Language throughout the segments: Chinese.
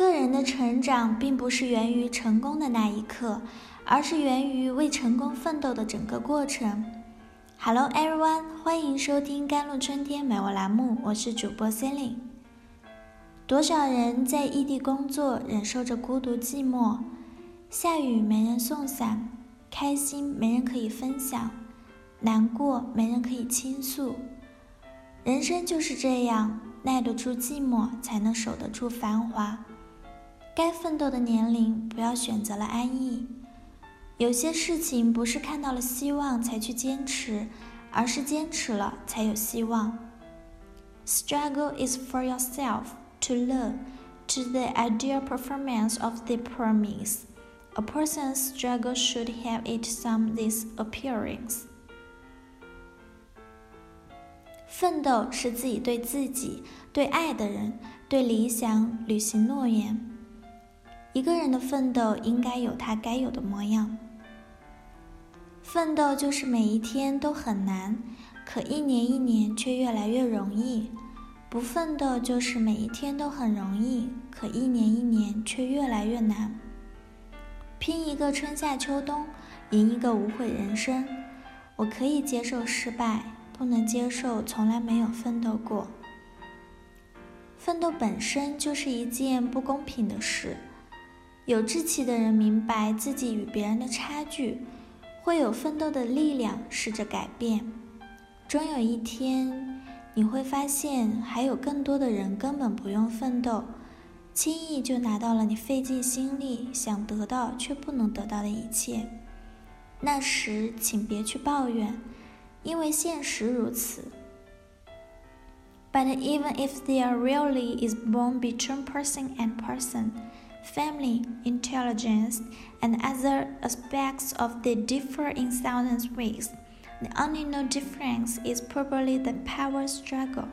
个人的成长并不是源于成功的那一刻，而是源于为成功奋斗的整个过程。Hello everyone，欢迎收听甘露春天美文栏目，我是主播 Celine。多少人在异地工作，忍受着孤独寂寞，下雨没人送伞，开心没人可以分享，难过没人可以倾诉。人生就是这样，耐得住寂寞，才能守得住繁华。该奋斗的年龄，不要选择了安逸。有些事情不是看到了希望才去坚持，而是坚持了才有希望。Struggle is for yourself to learn to the ideal performance of the promise. A person's struggle should have it some this appearance. 奋斗是自己对自己、对爱的人、对理想履行诺言。一个人的奋斗应该有他该有的模样。奋斗就是每一天都很难，可一年一年却越来越容易；不奋斗就是每一天都很容易，可一年一年却越来越难。拼一个春夏秋冬，赢一个无悔人生。我可以接受失败，不能接受从来没有奋斗过。奋斗本身就是一件不公平的事。有志气的人明白自己与别人的差距，会有奋斗的力量，试着改变。终有一天，你会发现还有更多的人根本不用奋斗，轻易就拿到了你费尽心力想得到却不能得到的一切。那时，请别去抱怨，因为现实如此。But even if there really is born between person and person. family, intelligence, and other aspects of the differ in thousands ways. The only no difference is probably the power struggle.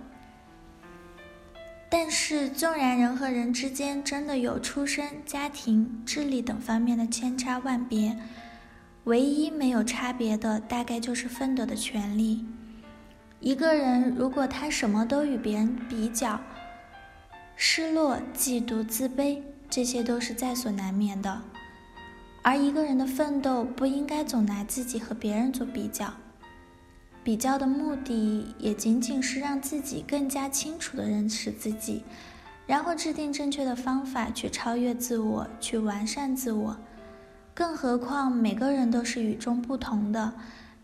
但是，纵然人和人之间真的有出身、家庭、智力等方面的千差万别，唯一没有差别的，大概就是奋斗的权利。一个人如果他什么都与别人比较，失落、嫉妒、自卑。 这些都是在所难免的，而一个人的奋斗不应该总拿自己和别人做比较，比较的目的也仅仅是让自己更加清楚地认识自己，然后制定正确的方法去超越自我，去完善自我。更何况每个人都是与众不同的，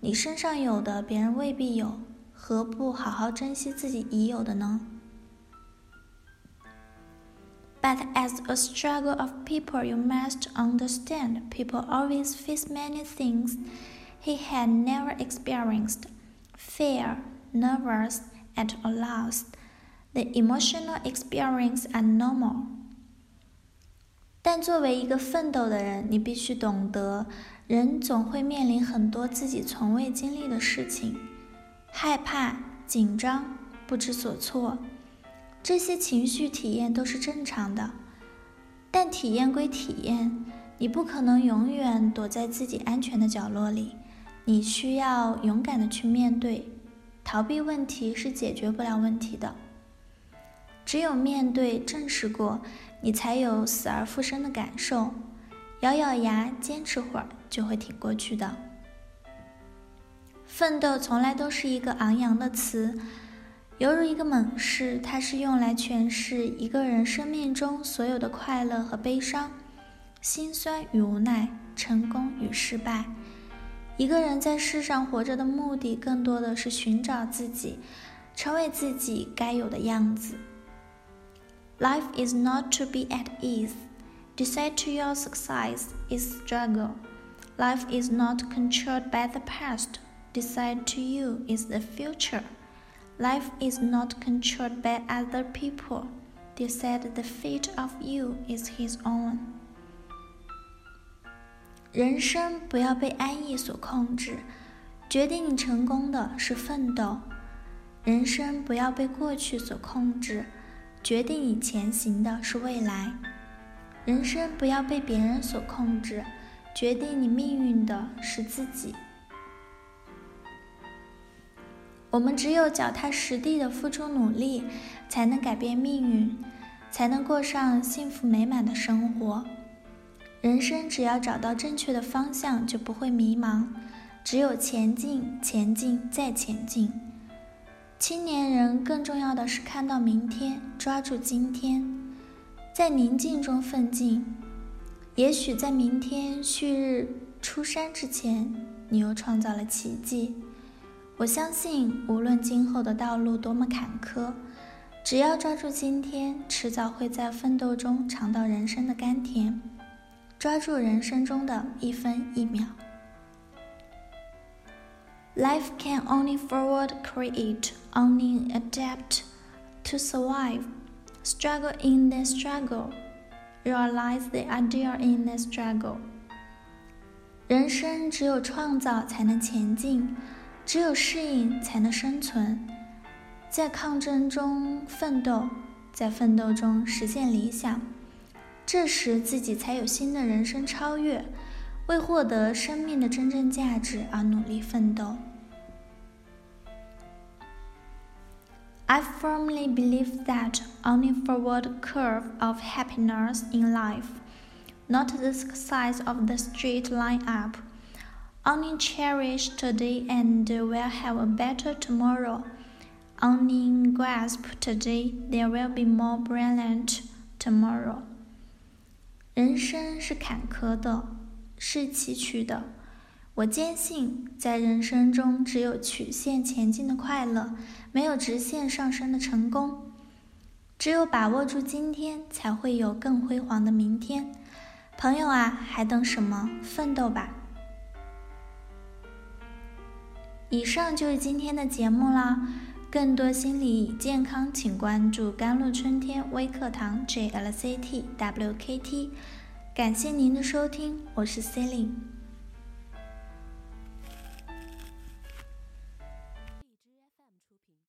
你身上有的别人未必有，何不好好珍惜自己已有的呢？？But as a struggle of people, you must understand people always face many things he had never experienced fear, nervous, at a loss. The emotional experience are normal. 但作为一个奋斗的人，你必须懂得，人总会面临很多自己从未经历的事情，害怕、紧张、不知所措。 这些情绪体验都是正常的，但体验归体验，你不可能永远躲在自己安全的角落里，你需要勇敢的去面对。逃避问题是解决不了问题的，只有面对、正视过，你才有死而复生的感受。咬咬牙，坚持会儿，就会挺过去的。奋斗从来都是一个昂扬的词。犹如一个猛士，它是用来诠释一个人生命中所有的快乐和悲伤、心酸与无奈、成功与失败。一个人在世上活着的目的，更多的是寻找自己，成为自己该有的样子。Life is not to be at ease. Decide to your success is struggle. Life is not controlled by the past. Decide to you is the future. Life is not controlled by other people. They said the fate of you is his own. 人生不要被安逸所控制，决定你成功的是奋斗；人生不要被过去所控制，决定你前行的是未来；人生不要被别人所控制，决定你命运的是自己。 我们只有脚踏实地的付出努力，才能改变命运。才能过上幸福美满的生活。人生只要找到正确的方向，就不会迷茫。只有前进，前进，再前进。青年人更重要的是看到明天，抓住今天，在宁静中奋进。也许在明天旭日出山之前，你又创造了奇迹。我相信，无论今后的道路多么坎坷，只要抓住今天，迟早会在奋斗中尝到人生的甘甜。抓住人生中的一分一秒。Life can only forward create, only adapt to survive. Struggle in the struggle, realize the ideal in the struggle. 人生只有创造才能前进，只有适应才能生存。在抗争中奋斗，在奋斗中实现理想。这时，自己才有新的人生超越，为获得生命的真正价值而努力奋斗。I firmly believe that only forward curve of happiness in life, not the size of the straight line up. Only cherish today and will have a better tomorrow. Only grasp today, there will be more brilliant tomorrow. 人生是坎坷的，是崎岖的。我坚信，在人生中，只有曲线前进的快乐，没有直线上升的成功。只有把握住今天，才会有更辉煌的明天。朋友啊，还等什么？奋斗吧！以上就是今天的节目啦。更多心理健康，请关注甘露春天微课堂 JLCT WKT。感谢您的收听，我是 Celine。